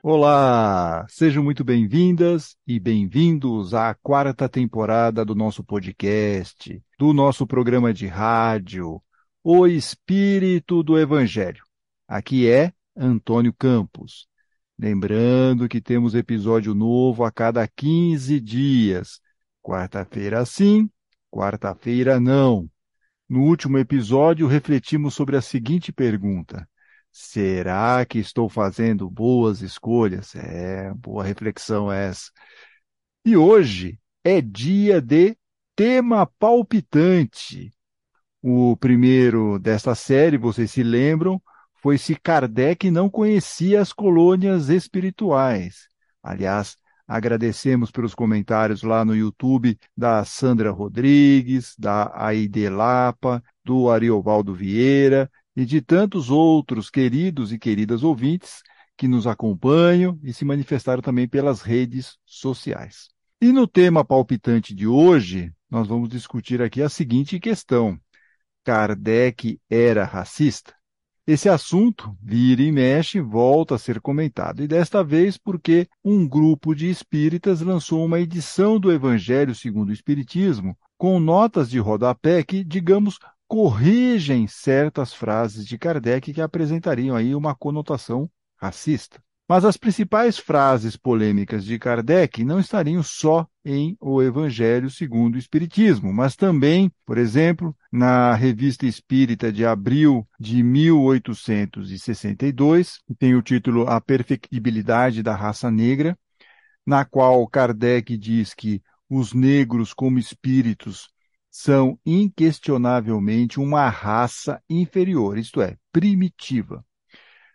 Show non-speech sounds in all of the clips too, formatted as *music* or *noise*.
Olá, sejam muito bem-vindas e bem-vindos à quarta temporada do nosso podcast, do nosso programa de rádio, O Espírito do Evangelho. Aqui é Antônio Campos. Lembrando que temos episódio novo a cada 15 dias. Quarta-feira sim, quarta-feira não. No último episódio, refletimos sobre a seguinte pergunta: Será que estou fazendo boas escolhas? É, boa reflexão essa. E hoje é dia de tema palpitante. O primeiro desta série, vocês se lembram, foi se Kardec não conhecia as colônias espirituais. Aliás, agradecemos pelos comentários lá no YouTube da Sandra Rodrigues, da Aide Lapa, do Ariovaldo Vieira e de tantos outros queridos e queridas ouvintes que nos acompanham e se manifestaram também pelas redes sociais. E no tema palpitante de hoje, nós vamos discutir aqui a seguinte questão: Kardec era racista? Esse assunto, vira e mexe, volta a ser comentado, e desta vez porque um grupo de espíritas lançou uma edição do Evangelho segundo o Espiritismo, com notas de rodapé que, digamos, corrigem certas frases de Kardec que apresentariam aí uma conotação racista. Mas as principais frases polêmicas de Kardec não estariam só em O Evangelho segundo o Espiritismo, mas também, por exemplo, na Revista Espírita de abril de 1862, que tem o título A Perfectibilidade da Raça Negra, na qual Kardec diz que os negros, como espíritos, são inquestionavelmente uma raça inferior, isto é, primitiva.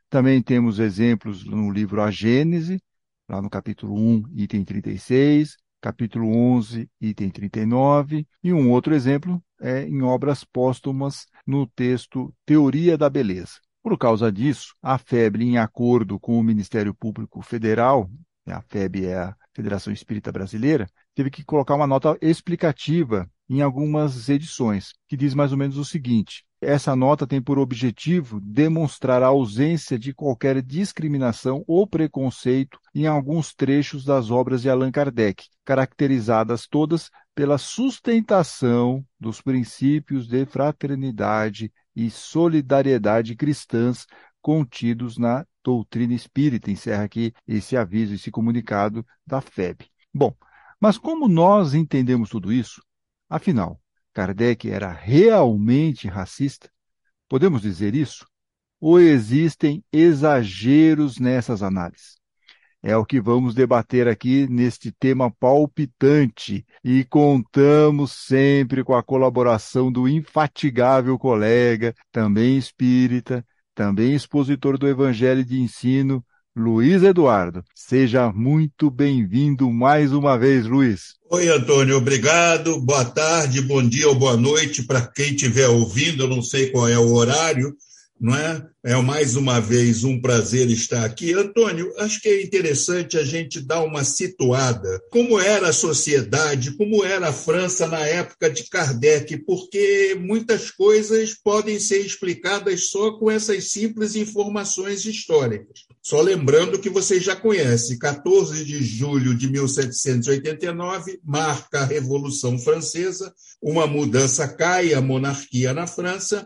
Também temos exemplos no livro A Gênese, lá no capítulo 1, item 36, capítulo 11, item 39, e um outro exemplo é em obras póstumas no texto Teoria da Beleza. Por causa disso, a FEB, em acordo com o Ministério Público Federal, a FEB é a Federação Espírita Brasileira, teve que colocar uma nota explicativa em algumas edições, que diz mais ou menos o seguinte: essa nota tem por objetivo demonstrar a ausência de qualquer discriminação ou preconceito em alguns trechos das obras de Allan Kardec, caracterizadas todas pela sustentação dos princípios de fraternidade e solidariedade cristãs contidos na doutrina espírita. Encerra aqui esse aviso, esse comunicado da FEB. Bom, mas como nós entendemos tudo isso? Afinal, Kardec era realmente racista? Podemos dizer isso? Ou existem exageros nessas análises? É o que vamos debater aqui neste tema palpitante e contamos sempre com a colaboração do infatigável colega, também espírita, também expositor do Evangelho de Ensino, Luiz Eduardo. Seja muito bem-vindo mais uma vez, Luiz. Oi, Antônio, obrigado. Boa tarde, bom dia ou boa noite para quem estiver ouvindo. Não sei qual é o horário, não é? É mais uma vez um prazer estar aqui. Antônio, acho que é interessante a gente dar uma situada. Como era a sociedade, como era a França na época de Kardec, porque muitas coisas podem ser explicadas só com essas simples informações históricas. Só lembrando que vocês já conhecem, 14 de julho de 1789 marca a Revolução Francesa, uma mudança cai a monarquia na França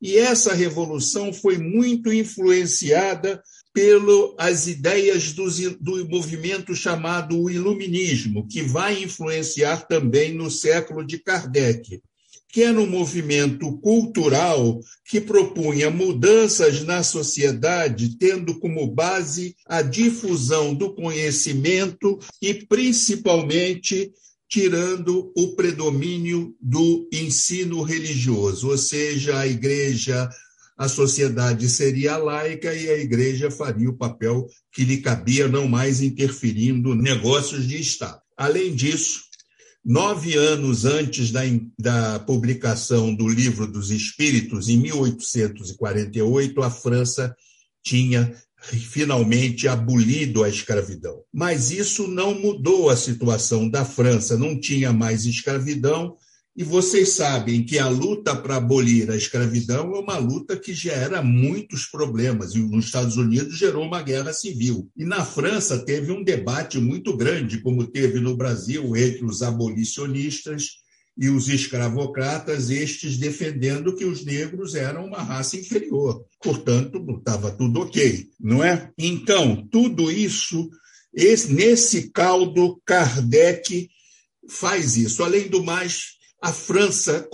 e essa revolução foi muito influenciada pelas ideias do, do movimento chamado Iluminismo, que vai influenciar também no século de Kardec, que era um movimento cultural que propunha mudanças na sociedade, tendo como base a difusão do conhecimento e, principalmente, tirando o predomínio do ensino religioso, ou seja, a igreja, a sociedade seria laica e a igreja faria o papel que lhe cabia, não mais interferindo negócios de Estado. Além disso, nove anos antes da, da publicação do Livro dos Espíritos, em 1848, a França tinha finalmente abolido a escravidão. Mas isso não mudou a situação da França, não tinha mais escravidão E vocês sabem que a luta para abolir a escravidão é uma luta que gera muitos problemas. E nos Estados Unidos gerou uma guerra civil. E na França teve um debate muito grande, como teve no Brasil, entre os abolicionistas e os escravocratas, estes defendendo que os negros eram uma raça inferior. Portanto, estava tudo ok, não é? Então, tudo isso, esse, nesse caldo, Kardec faz isso. Além do mais, a França,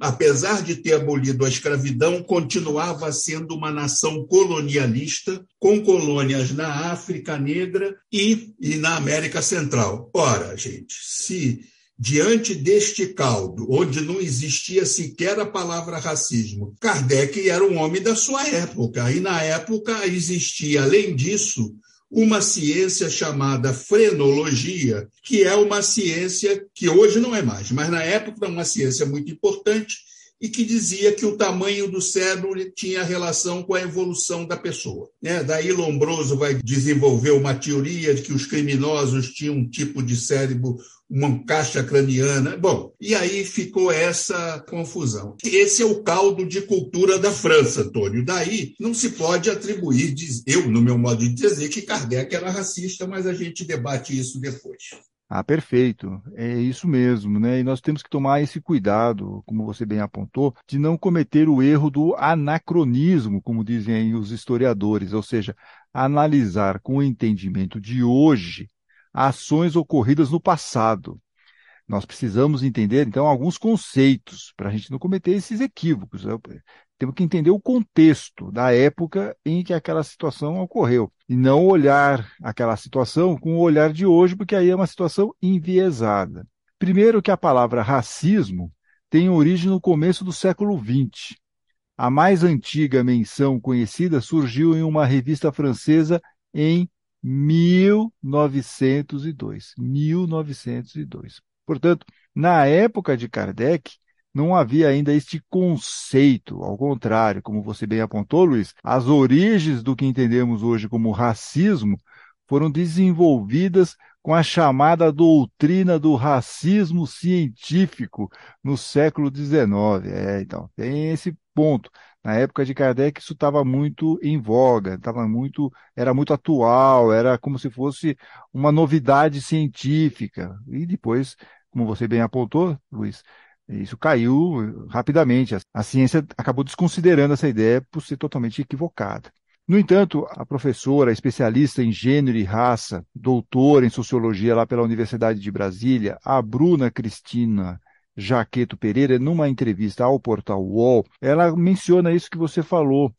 apesar de ter abolido a escravidão, continuava sendo uma nação colonialista, com colônias na África Negra e, e na América Central. Ora, gente, se diante deste caldo, onde não existia sequer a palavra racismo, Kardec era um homem da sua época, e na época existia, além disso, uma ciência chamada frenologia, que é uma ciência que hoje não é mais, mas na época era uma ciência muito importante e que dizia que o tamanho do cérebro tinha relação com a evolução da pessoa. Né? Daí Lombroso vai desenvolver uma teoria de que os criminosos tinham um tipo de cérebro uma caixa craniana. Bom, e aí ficou essa confusão. Esse é o caldo de cultura da França, Antônio. Daí não se pode atribuir, eu, no meu modo de dizer, que Kardec era racista, mas a gente debate isso depois. Ah, perfeito. É isso mesmo, né? E nós temos que tomar esse cuidado, como você bem apontou, de não cometer o erro do anacronismo, como dizem os historiadores, ou seja, analisar com o entendimento de hoje ações ocorridas no passado. Nós precisamos entender, então, alguns conceitos para a gente não cometer esses equívocos. Temos que entender o contexto da época em que aquela situação ocorreu e não olhar aquela situação com o olhar de hoje, porque aí é uma situação enviesada. Primeiro, que a palavra racismo tem origem no começo do século XX. A mais antiga menção conhecida surgiu em uma revista francesa em 1902. 1902. Portanto, na época de Kardec, não havia ainda este conceito. Ao contrário, como você bem apontou, Luiz, as origens do que entendemos hoje como racismo foram desenvolvidas com a chamada doutrina do racismo científico no século XIX. É, então, tem esse ponto. Na época de Kardec, isso estava muito em voga, estava muito, era muito atual, era como se fosse uma novidade científica. E depois, como você bem apontou, Luiz, isso caiu rapidamente. A ciência acabou desconsiderando essa ideia por ser totalmente equivocada. No entanto, a professora, especialista em gênero e raça, doutora em sociologia lá pela Universidade de Brasília, a Bruna Cristina Jaqueto Pereira, numa entrevista ao portal UOL, ela menciona isso que você falou,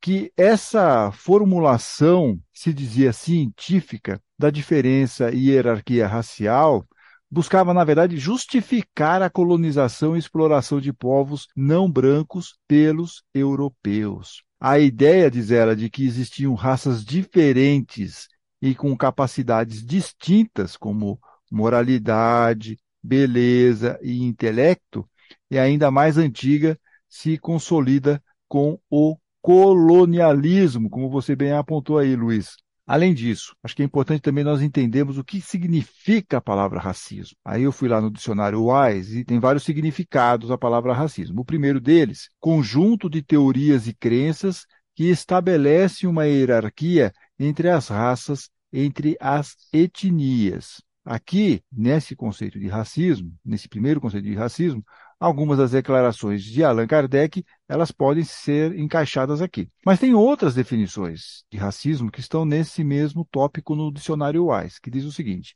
que essa formulação, se dizia científica, da diferença e hierarquia racial, buscava, na verdade, justificar a colonização e exploração de povos não brancos pelos europeus. A ideia, diz ela, de que existiam raças diferentes e com capacidades distintas, como moralidade, beleza e intelecto, e ainda mais antiga, se consolida com o colonialismo, como você bem apontou aí, Luiz. Além disso, acho que é importante também nós entendermos o que significa a palavra racismo. Aí eu fui lá no dicionário Wise e tem vários significados a palavra racismo. O primeiro deles, conjunto de teorias e crenças que estabelece uma hierarquia entre as raças, entre as etnias. Aqui, nesse conceito de racismo, nesse primeiro conceito de racismo, algumas das declarações de Allan Kardec, elas podem ser encaixadas aqui. Mas tem outras definições de racismo que estão nesse mesmo tópico no dicionário Wise, que diz o seguinte: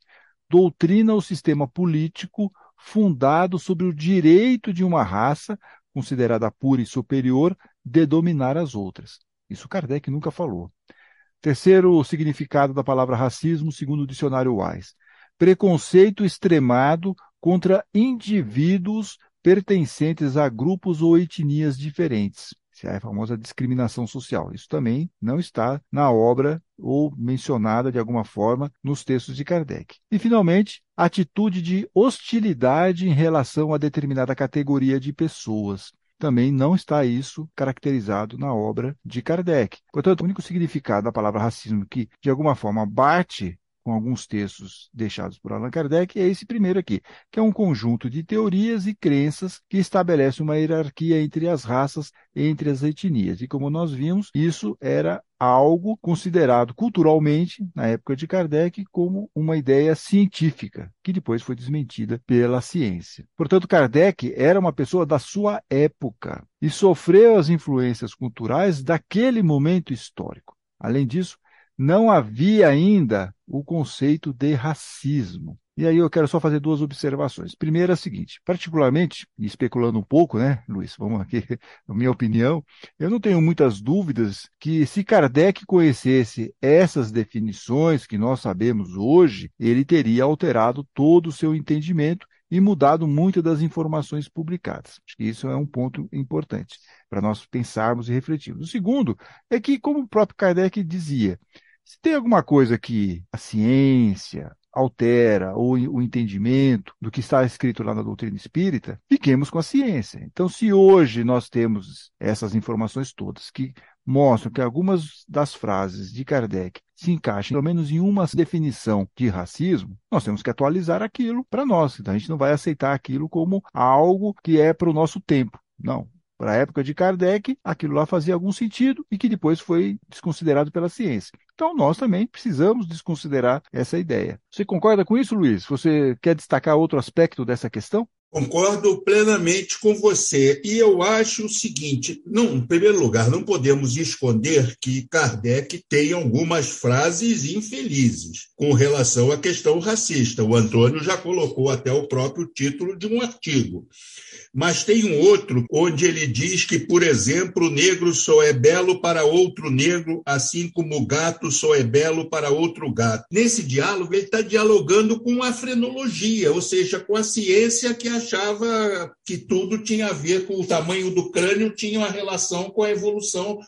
doutrina ou sistema político fundado sobre o direito de uma raça, considerada pura e superior, de dominar as outras. Isso Kardec nunca falou. Terceiro significado da palavra racismo, segundo o dicionário Wise preconceito extremado contra indivíduos pertencentes a grupos ou etnias diferentes. Essa é a famosa discriminação social. Isso também não está na obra ou mencionada de alguma forma nos textos de Kardec. E, finalmente, atitude de hostilidade em relação a determinada categoria de pessoas. Também não está isso caracterizado na obra de Kardec. Portanto, o único significado da palavra racismo que, de alguma forma, bate com alguns textos deixados por Allan Kardec é esse primeiro aqui, que é um conjunto de teorias e crenças que estabelece uma hierarquia entre as raças, entre as etnias. E como nós vimos, isso era algo considerado culturalmente, na época de Kardec, como uma ideia científica, que depois foi desmentida pela ciência. Portanto, Kardec era uma pessoa da sua época e sofreu as influências culturais daquele momento histórico. Além disso, não havia ainda o conceito de racismo. E aí eu quero só fazer duas observações. Primeira é a seguinte, particularmente, especulando um pouco, né, Luiz, vamos aqui, *laughs* na minha opinião, eu não tenho muitas dúvidas que se Kardec conhecesse essas definições que nós sabemos hoje, ele teria alterado todo o seu entendimento e mudado muitas das informações publicadas. Acho que isso é um ponto importante para nós pensarmos e refletirmos. O segundo é que, como o próprio Kardec dizia, se tem alguma coisa que a ciência, altera ou o entendimento do que está escrito lá na doutrina espírita, fiquemos com a ciência. Então, se hoje nós temos essas informações todas que mostram que algumas das frases de Kardec se encaixam, pelo menos em uma definição de racismo, nós temos que atualizar aquilo para nós. Então, a gente não vai aceitar aquilo como algo que é para o nosso tempo. Não, para a época de Kardec, aquilo lá fazia algum sentido e que depois foi desconsiderado pela ciência. Então, nós também precisamos desconsiderar essa ideia. Você concorda com isso, Luiz? Você quer destacar outro aspecto dessa questão? Concordo plenamente com você. E eu acho o seguinte: não, em primeiro lugar, não podemos esconder que Kardec tem algumas frases infelizes com relação à questão racista. O Antônio já colocou até o próprio título de um artigo. Mas tem um outro onde ele diz que, por exemplo, o negro só é belo para outro negro, assim como o gato só é belo para outro gato. Nesse diálogo, ele está dialogando com a frenologia, ou seja, com a ciência que achava que tudo tinha a ver com o tamanho do crânio, tinha uma relação com a evolução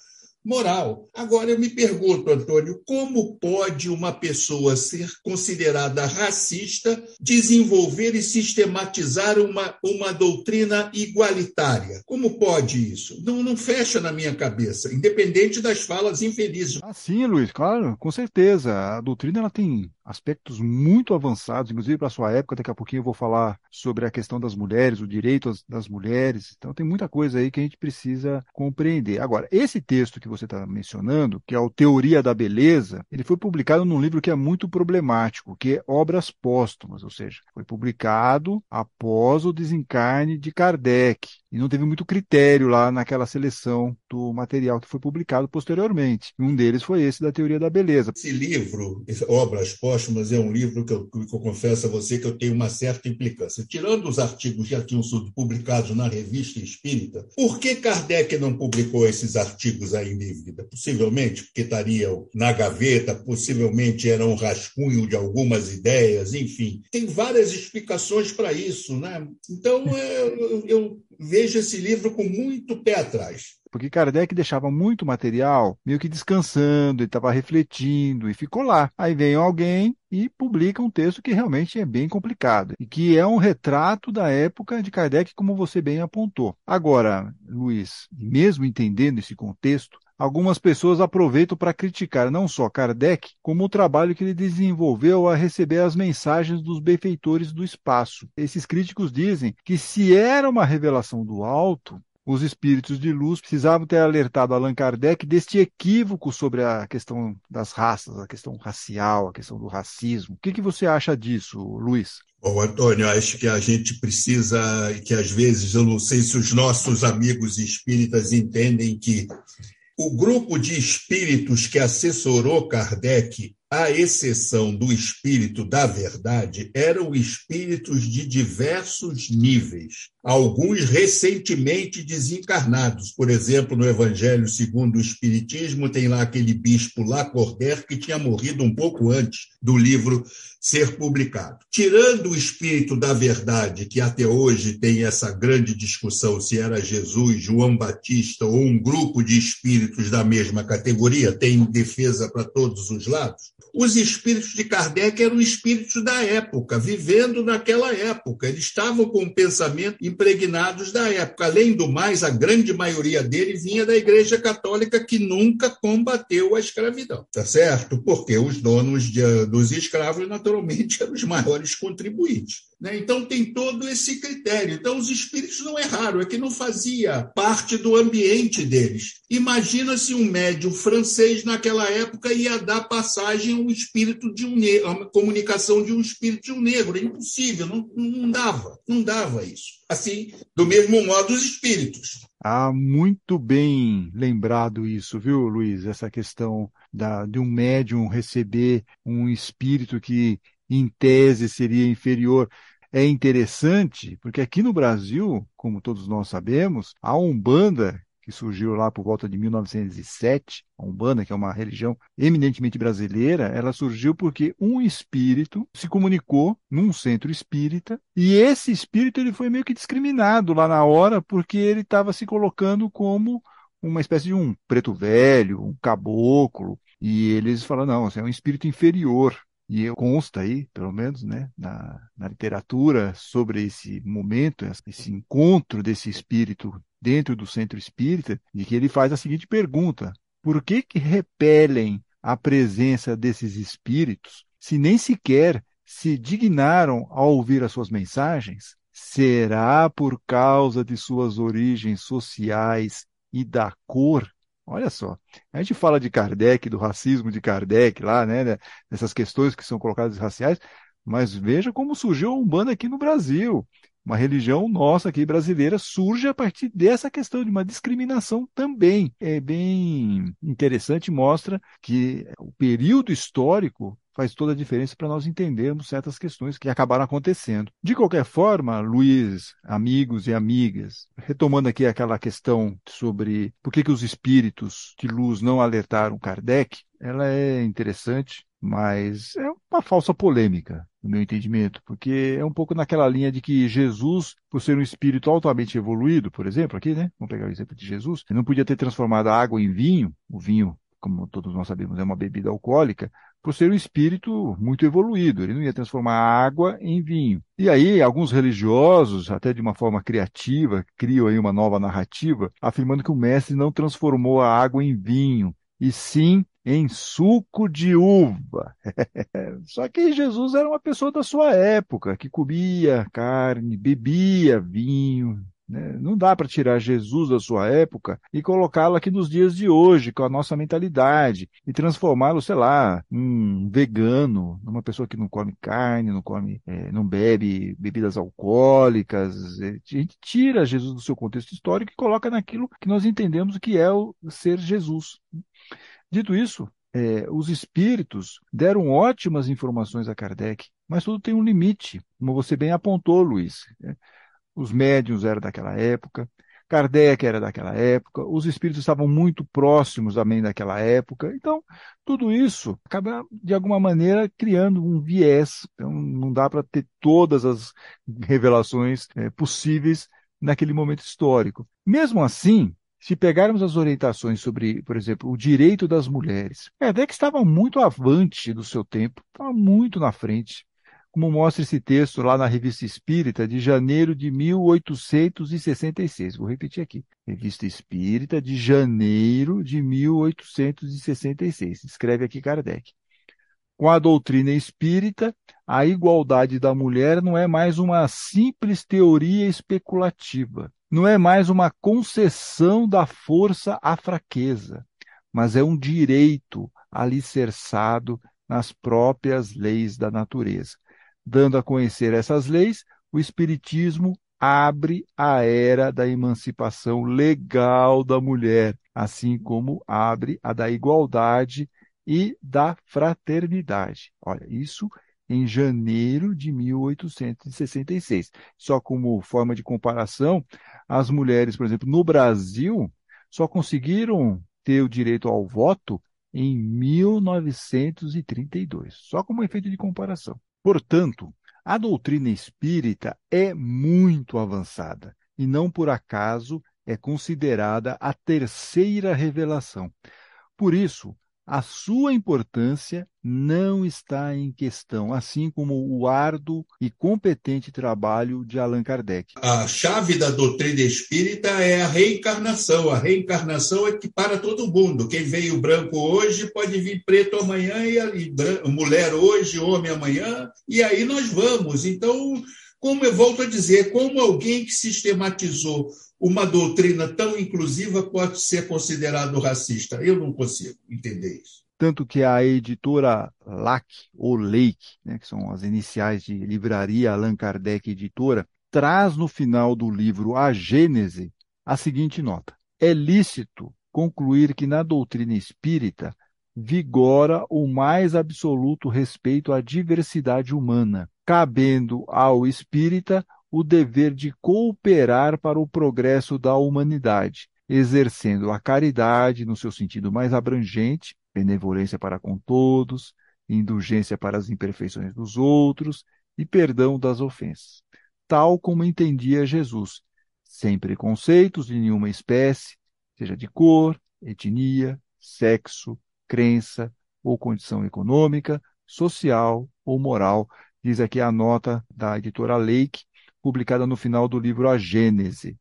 moral. Agora eu me pergunto, Antônio, como pode uma pessoa ser considerada racista, desenvolver e sistematizar uma, uma doutrina igualitária? Como pode isso? Não, não fecha na minha cabeça, independente das falas infelizes. Ah, sim, Luiz, claro, com certeza. A doutrina ela tem aspectos muito avançados, inclusive para a sua época. Daqui a pouquinho eu vou falar sobre a questão das mulheres, o direito das mulheres. Então, tem muita coisa aí que a gente precisa compreender. Agora, esse texto que você está mencionando, que é o Teoria da Beleza, ele foi publicado num livro que é muito problemático, que é Obras Póstumas, ou seja, foi publicado após o desencarne de Kardec e não teve muito critério lá naquela seleção do material que foi publicado posteriormente. Um deles foi esse da teoria da beleza. Esse livro, Obras Póstumas, é um livro que eu, que eu confesso a você que eu tenho uma certa implicância. Tirando os artigos que já tinham sido publicados na revista Espírita, por que Kardec não publicou esses artigos aí em dívida? Possivelmente porque estariam na gaveta, possivelmente era um rascunho de algumas ideias, enfim. Tem várias explicações para isso, né? Então, eu, eu vejo esse livro com muito pé atrás. Porque Kardec deixava muito material meio que descansando, ele estava refletindo e ficou lá. Aí vem alguém e publica um texto que realmente é bem complicado e que é um retrato da época de Kardec, como você bem apontou. Agora, Luiz, mesmo entendendo esse contexto, algumas pessoas aproveitam para criticar não só Kardec, como o trabalho que ele desenvolveu a receber as mensagens dos benfeitores do espaço. Esses críticos dizem que se era uma revelação do alto, os espíritos de luz precisavam ter alertado Allan Kardec deste equívoco sobre a questão das raças, a questão racial, a questão do racismo. O que, que você acha disso, Luiz? Bom, Antônio, acho que a gente precisa, que às vezes, eu não sei se os nossos amigos espíritas entendem que o grupo de espíritos que assessorou Kardec, à exceção do espírito da verdade, eram espíritos de diversos níveis, alguns recentemente desencarnados. Por exemplo, no Evangelho segundo o Espiritismo, tem lá aquele bispo Lacordaire que tinha morrido um pouco antes do livro ser publicado. Tirando o espírito da verdade, que até hoje tem essa grande discussão se era Jesus, João Batista ou um grupo de espíritos da mesma categoria, tem defesa para todos os lados. Os espíritos de Kardec eram espíritos da época, vivendo naquela época. Eles estavam com o pensamento impregnados da época. Além do mais, a grande maioria dele vinha da Igreja Católica, que nunca combateu a escravidão. Tá certo? Porque os donos de, dos escravos, naturalmente, eram os maiores contribuintes. Né? Então, tem todo esse critério. Então, os espíritos não raro, é que não fazia parte do ambiente deles. Imagina se um médium francês, naquela época, ia dar passagem ao espírito de um negro, a comunicação de um espírito de um negro. É impossível, não, não dava, não dava isso. Assim, do mesmo modo, os espíritos. Ah, muito bem lembrado isso, viu, Luiz? Essa questão da, de um médium receber um espírito que, em tese, seria inferior. É interessante porque aqui no Brasil, como todos nós sabemos, a Umbanda, que surgiu lá por volta de 1907, a Umbanda, que é uma religião eminentemente brasileira, ela surgiu porque um espírito se comunicou num centro espírita e esse espírito ele foi meio que discriminado lá na hora porque ele estava se colocando como uma espécie de um preto velho, um caboclo, e eles falaram, não, você é um espírito inferior e consta aí, pelo menos, né, na, na literatura sobre esse momento, esse encontro desse espírito dentro do centro espírita, de que ele faz a seguinte pergunta: por que que repelem a presença desses espíritos se nem sequer se dignaram a ouvir as suas mensagens? Será por causa de suas origens sociais e da cor Olha só, a gente fala de Kardec, do racismo de Kardec lá, né, dessas questões que são colocadas raciais, mas veja como surgiu a Umbanda aqui no Brasil. Uma religião nossa aqui brasileira surge a partir dessa questão de uma discriminação também. É bem interessante, mostra que o período histórico faz toda a diferença para nós entendermos certas questões que acabaram acontecendo. De qualquer forma, Luiz, amigos e amigas, retomando aqui aquela questão sobre por que, que os espíritos de luz não alertaram Kardec, ela é interessante, mas é uma falsa polêmica, no meu entendimento, porque é um pouco naquela linha de que Jesus, por ser um espírito altamente evoluído, por exemplo, aqui, né? Vamos pegar o exemplo de Jesus, ele não podia ter transformado a água em vinho, o vinho como todos nós sabemos, é uma bebida alcoólica, por ser um espírito muito evoluído. Ele não ia transformar água em vinho. E aí, alguns religiosos, até de uma forma criativa, criam aí uma nova narrativa, afirmando que o mestre não transformou a água em vinho, e sim em suco de uva. *laughs* Só que Jesus era uma pessoa da sua época, que comia carne, bebia vinho, né? Não dá para tirar Jesus da sua época e colocá-lo aqui nos dias de hoje, com a nossa mentalidade, e transformá-lo, sei lá, um vegano, numa pessoa que não come carne, não come, é, não bebe bebidas alcoólicas. A gente tira Jesus do seu contexto histórico e coloca naquilo que nós entendemos que é o ser Jesus. Dito isso, é, os espíritos deram ótimas informações a Kardec, mas tudo tem um limite, como você bem apontou, Luiz. Né? os médiuns eram daquela época, Kardec era daquela época, os espíritos estavam muito próximos também daquela época. Então, tudo isso acaba, de alguma maneira, criando um viés. Então, não dá para ter todas as revelações é, possíveis naquele momento histórico. Mesmo assim, se pegarmos as orientações sobre, por exemplo, o direito das mulheres, Kardec estava muito avante do seu tempo, estava muito na frente como mostra esse texto lá na Revista Espírita de janeiro de 1866. Vou repetir aqui. Revista Espírita de janeiro de 1866. Escreve aqui Kardec. Com a doutrina espírita, a igualdade da mulher não é mais uma simples teoria especulativa, não é mais uma concessão da força à fraqueza, mas é um direito alicerçado nas próprias leis da natureza. Dando a conhecer essas leis, o Espiritismo abre a era da emancipação legal da mulher, assim como abre a da igualdade e da fraternidade. Olha, isso em janeiro de 1866. Só como forma de comparação, as mulheres, por exemplo, no Brasil, só conseguiram ter o direito ao voto em 1932, só como efeito de comparação. Portanto, a doutrina espírita é muito avançada e não por acaso é considerada a terceira revelação. Por isso, a sua importância não está em questão, assim como o árduo e competente trabalho de Allan Kardec. A chave da doutrina espírita é a reencarnação. A reencarnação é que para todo mundo. Quem veio branco hoje pode vir preto amanhã e mulher hoje, homem amanhã, e aí nós vamos. Então, como eu volto a dizer, como alguém que sistematizou uma doutrina tão inclusiva pode ser considerado racista? Eu não consigo entender isso. Tanto que a editora LAC, ou Lake, né, que são as iniciais de Livraria Allan Kardec Editora, traz no final do livro A Gênese a seguinte nota: É lícito concluir que na doutrina espírita vigora o mais absoluto respeito à diversidade humana, cabendo ao espírita o dever de cooperar para o progresso da humanidade, exercendo a caridade no seu sentido mais abrangente, benevolência para com todos, indulgência para as imperfeições dos outros e perdão das ofensas, tal como entendia Jesus, sem preconceitos de nenhuma espécie, seja de cor, etnia, sexo, crença ou condição econômica, social ou moral, diz aqui a nota da editora Lake, publicada no final do livro A Gênese.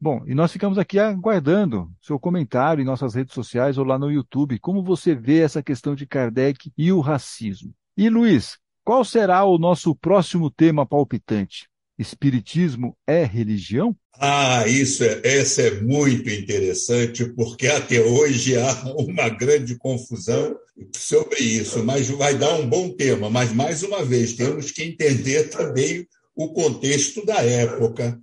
Bom, e nós ficamos aqui aguardando seu comentário em nossas redes sociais ou lá no YouTube. Como você vê essa questão de Kardec e o racismo? E Luiz, qual será o nosso próximo tema palpitante? Espiritismo é religião? Ah, isso é, essa é muito interessante, porque até hoje há uma grande confusão sobre isso, mas vai dar um bom tema. Mas, mais uma vez, temos que entender também o contexto da época,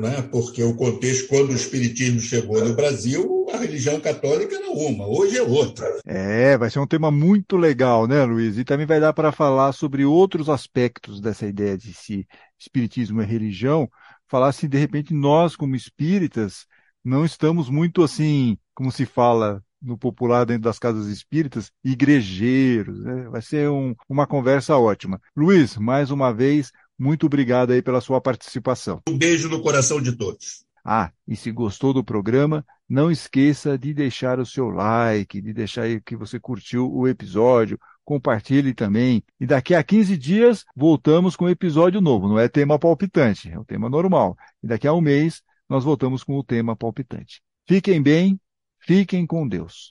né? porque o contexto, quando o Espiritismo chegou no Brasil, a religião católica era uma, hoje é outra. É, vai ser um tema muito legal, né, Luiz? E também vai dar para falar sobre outros aspectos dessa ideia de se Espiritismo é religião, falar se de repente nós, como espíritas, não estamos muito assim, como se fala no popular dentro das casas espíritas, igrejeiros. Né? Vai ser um, uma conversa ótima. Luiz, mais uma vez, muito obrigado aí pela sua participação. Um beijo no coração de todos. Ah, e se gostou do programa, não esqueça de deixar o seu like, de deixar aí que você curtiu o episódio, compartilhe também. E daqui a 15 dias voltamos com um episódio novo. Não é tema palpitante, é o tema normal. E daqui a um mês nós voltamos com o tema palpitante. Fiquem bem, fiquem com Deus.